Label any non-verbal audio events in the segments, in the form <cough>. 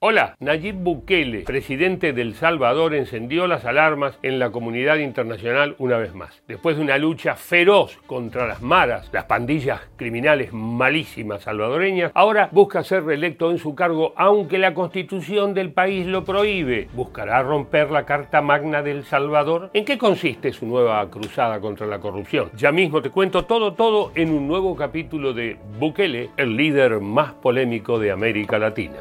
Hola, Nayib Bukele, presidente de El Salvador, encendió las alarmas en la comunidad internacional una vez más. Después de una lucha feroz contra las maras, las pandillas criminales malísimas salvadoreñas, ahora busca ser reelecto en su cargo aunque la constitución del país lo prohíbe. ¿Buscará romper la Carta Magna del Salvador? ¿En qué consiste su nueva cruzada contra la corrupción? Ya mismo te cuento todo, todo en un nuevo capítulo de Bukele, el líder más polémico de América Latina.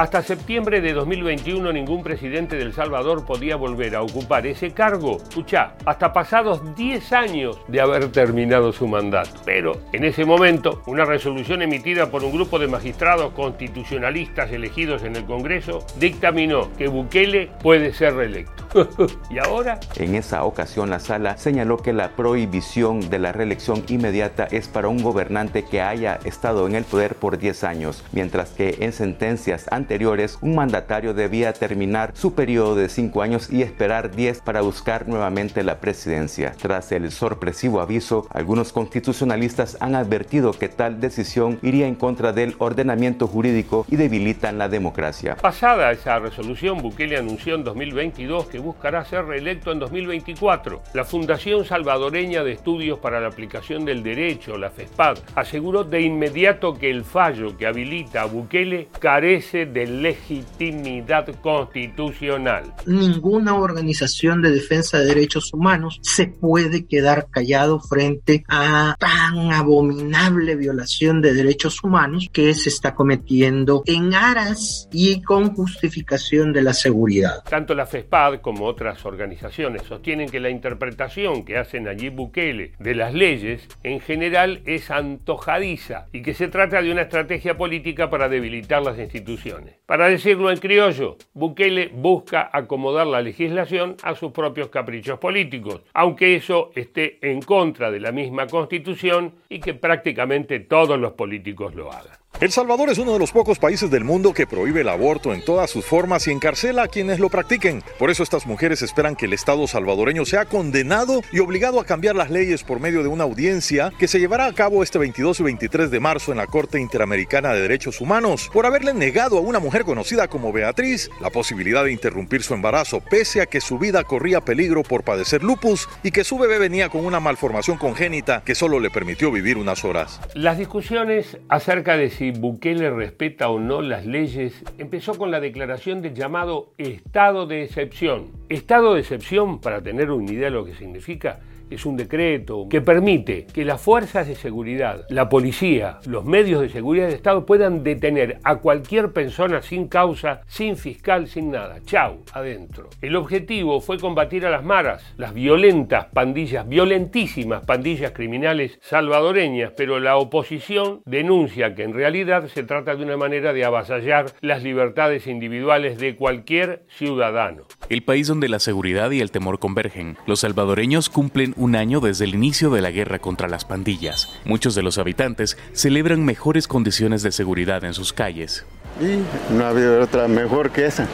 Hasta septiembre de 2021 ningún presidente del Salvador podía volver a ocupar ese cargo, escucha, hasta pasados 10 años de haber terminado su mandato. Pero en ese momento, una resolución emitida por un grupo de magistrados constitucionalistas elegidos en el Congreso dictaminó que Bukele puede ser reelecto. <laughs> ¿Y ahora? En esa ocasión la sala señaló que la prohibición de la reelección inmediata es para un gobernante que haya estado en el poder por 10 años, mientras que en sentencias anteriores un mandatario debía terminar su periodo de 5 años y esperar 10 para buscar nuevamente la presidencia. Tras el sorpresivo aviso, algunos constitucionalistas han advertido que tal decisión iría en contra del ordenamiento jurídico y debilitan la democracia. Pasada esa resolución, Bukele anunció en 2022 que buscará ser reelecto en 2024. La Fundación Salvadoreña de Estudios para la Aplicación del Derecho, la FESPAD, aseguró de inmediato que el fallo que habilita a Bukele carece de legitimidad constitucional. Ninguna organización de defensa de derechos humanos se puede quedar callado frente a tan abominable violación de derechos humanos que se está cometiendo en aras y con justificación de la seguridad. Tanto la FESPAD como otras organizaciones sostienen que la interpretación que hacen allí Bukele de las leyes en general es antojadiza y que se trata de una estrategia política para debilitar las instituciones. Para decirlo en criollo, Bukele busca acomodar la legislación a sus propios caprichos políticos, aunque eso esté en contra de la misma constitución y que prácticamente todos los políticos lo hagan. El Salvador es uno de los pocos países del mundo que prohíbe el aborto en todas sus formas y encarcela a quienes lo practiquen. Por eso estas mujeres esperan que el Estado salvadoreño sea condenado y obligado a cambiar las leyes por medio de una audiencia que se llevará a cabo este 22 y 23 de marzo en la Corte Interamericana de Derechos Humanos por haberle negado a una mujer conocida como Beatriz la posibilidad de interrumpir su embarazo pese a que su vida corría peligro por padecer lupus y que su bebé venía con una malformación congénita que solo le permitió vivir unas horas. Las discusiones acerca de si Bukele respeta o no las leyes empezó con la declaración del llamado estado de excepción. Estado de excepción, para tener una idea de lo que significa, es un decreto que permite que las fuerzas de seguridad, la policía, los medios de seguridad de Estado puedan detener a cualquier persona sin causa, sin fiscal, sin nada. Chau, adentro. El objetivo fue combatir a las maras, las violentas pandillas, violentísimas pandillas criminales salvadoreñas, pero la oposición denuncia que en realidad se trata de una manera de avasallar las libertades individuales de cualquier ciudadano. El país donde la seguridad y el temor convergen. Los salvadoreños cumplen un año desde el inicio de la guerra contra las pandillas. Muchos de los habitantes celebran mejores condiciones de seguridad en sus calles. Y no ha habido otra mejor que esa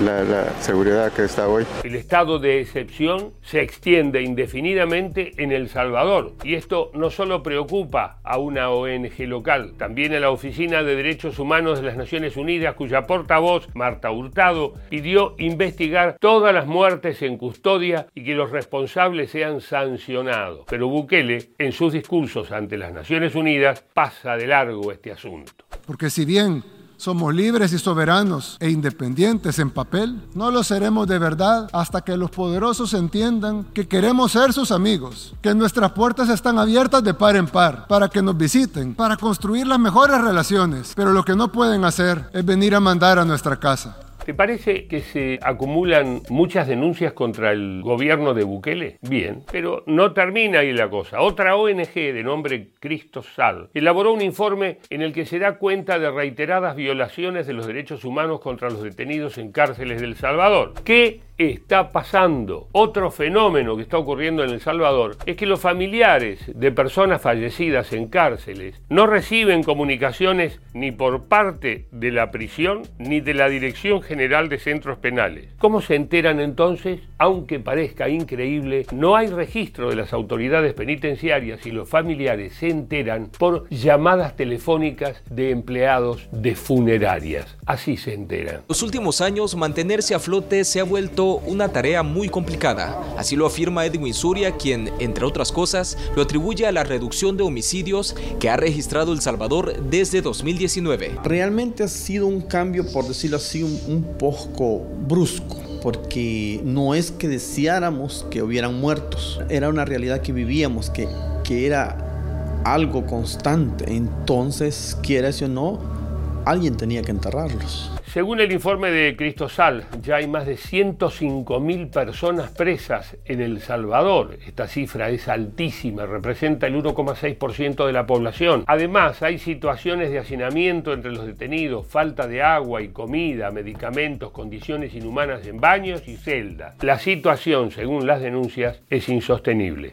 la, seguridad que está hoy. El estado de excepción se extiende indefinidamente en El Salvador y esto no solo preocupa a una ONG local, también a la Oficina de Derechos Humanos de las Naciones Unidas, cuya portavoz, Marta Hurtado, pidió investigar todas las muertes en custodia y que los responsables sean sancionados. Pero Bukele, en sus discursos ante las Naciones Unidas, pasa de largo este asunto. Porque si bien somos libres y soberanos e independientes en papel, no lo seremos de verdad hasta que los poderosos entiendan que queremos ser sus amigos, que nuestras puertas están abiertas de par en par para que nos visiten, para construir las mejores relaciones, pero lo que no pueden hacer es venir a mandar a nuestra casa. ¿Te parece que se acumulan muchas denuncias contra el gobierno de Bukele? Bien, pero no termina ahí la cosa. Otra ONG de nombre Cristo Sal elaboró un informe en el que se da cuenta de reiteradas violaciones de los derechos humanos contra los detenidos en cárceles del Salvador. ¿Qué está pasando? Otro fenómeno que está ocurriendo en El Salvador es que los familiares de personas fallecidas en cárceles no reciben comunicaciones ni por parte de la prisión ni de la Dirección General General de Centros Penales. ¿Cómo se enteran entonces? Aunque parezca increíble, no hay registro de las autoridades penitenciarias y los familiares se enteran por llamadas telefónicas de empleados de funerarias. Así se enteran. Los últimos años, mantenerse a flote se ha vuelto una tarea muy complicada. Así lo afirma Edwin Suria, quien, entre otras cosas, lo atribuye a la reducción de homicidios que ha registrado El Salvador desde 2019. Realmente ha sido un cambio, por decirlo así, un, un poco brusco porque no es que deseáramos que hubieran muertos, era una realidad que vivíamos, que, que era algo constante. Entonces, quieras o no, alguien tenía que enterrarlos. Según el informe de Cristosal, ya hay más de 105.000 personas presas en El Salvador. Esta cifra es altísima, representa el 1,6% de la población. Además, hay situaciones de hacinamiento entre los detenidos, falta de agua y comida, medicamentos, condiciones inhumanas en baños y celdas. La situación, según las denuncias, es insostenible.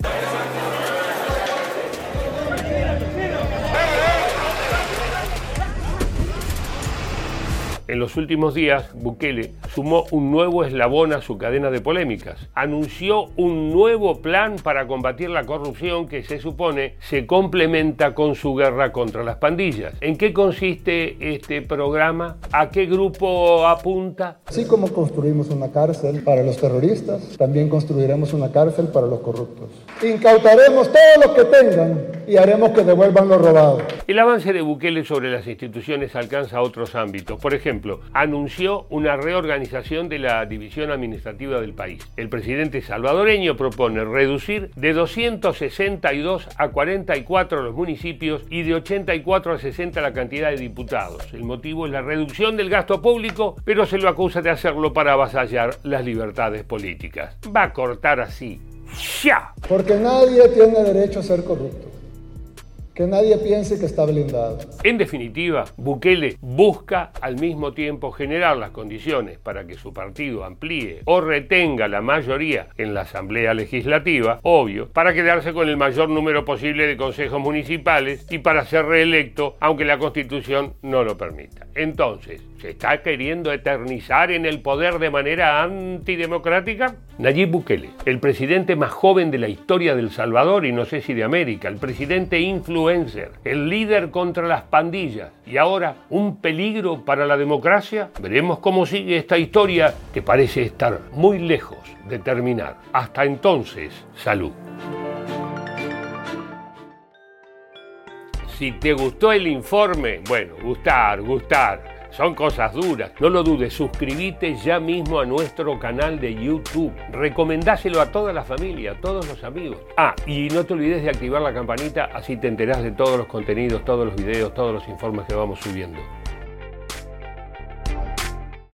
En los últimos días, Bukele sumó un nuevo eslabón a su cadena de polémicas. Anunció un nuevo plan para combatir la corrupción que se supone se complementa con su guerra contra las pandillas. ¿En qué consiste este programa? ¿A qué grupo apunta? Así como construimos una cárcel para los terroristas, también construiremos una cárcel para los corruptos. Incautaremos todo lo que tengan y haremos que devuelvan lo robado. El avance de Bukele sobre las instituciones alcanza otros ámbitos. Por ejemplo, anunció una reorganización de la división administrativa del país. El presidente salvadoreño propone reducir de 262 a 44 los municipios y de 84 a 60 la cantidad de diputados. El motivo es la reducción del gasto público, pero se lo acusa de hacerlo para avasallar las libertades políticas. Va a cortar así. ¡Ya! Porque nadie tiene derecho a ser corrupto que nadie piense que está blindado. En definitiva, Bukele busca al mismo tiempo generar las condiciones para que su partido amplíe o retenga la mayoría en la Asamblea Legislativa, obvio, para quedarse con el mayor número posible de consejos municipales y para ser reelecto, aunque la Constitución no lo permita. Entonces, ¿se está queriendo eternizar en el poder de manera antidemocrática? Nayib Bukele, el presidente más joven de la historia del Salvador y no sé si de América, el presidente influencer, el líder contra las pandillas y ahora un peligro para la democracia. Veremos cómo sigue esta historia que parece estar muy lejos de terminar. Hasta entonces, salud. Si te gustó el informe, bueno, gustar, gustar son cosas duras. No lo dudes, suscríbete ya mismo a nuestro canal de YouTube. Recomendáselo a toda la familia, a todos los amigos. Ah, y no te olvides de activar la campanita, así te enterás de todos los contenidos, todos los videos, todos los informes que vamos subiendo.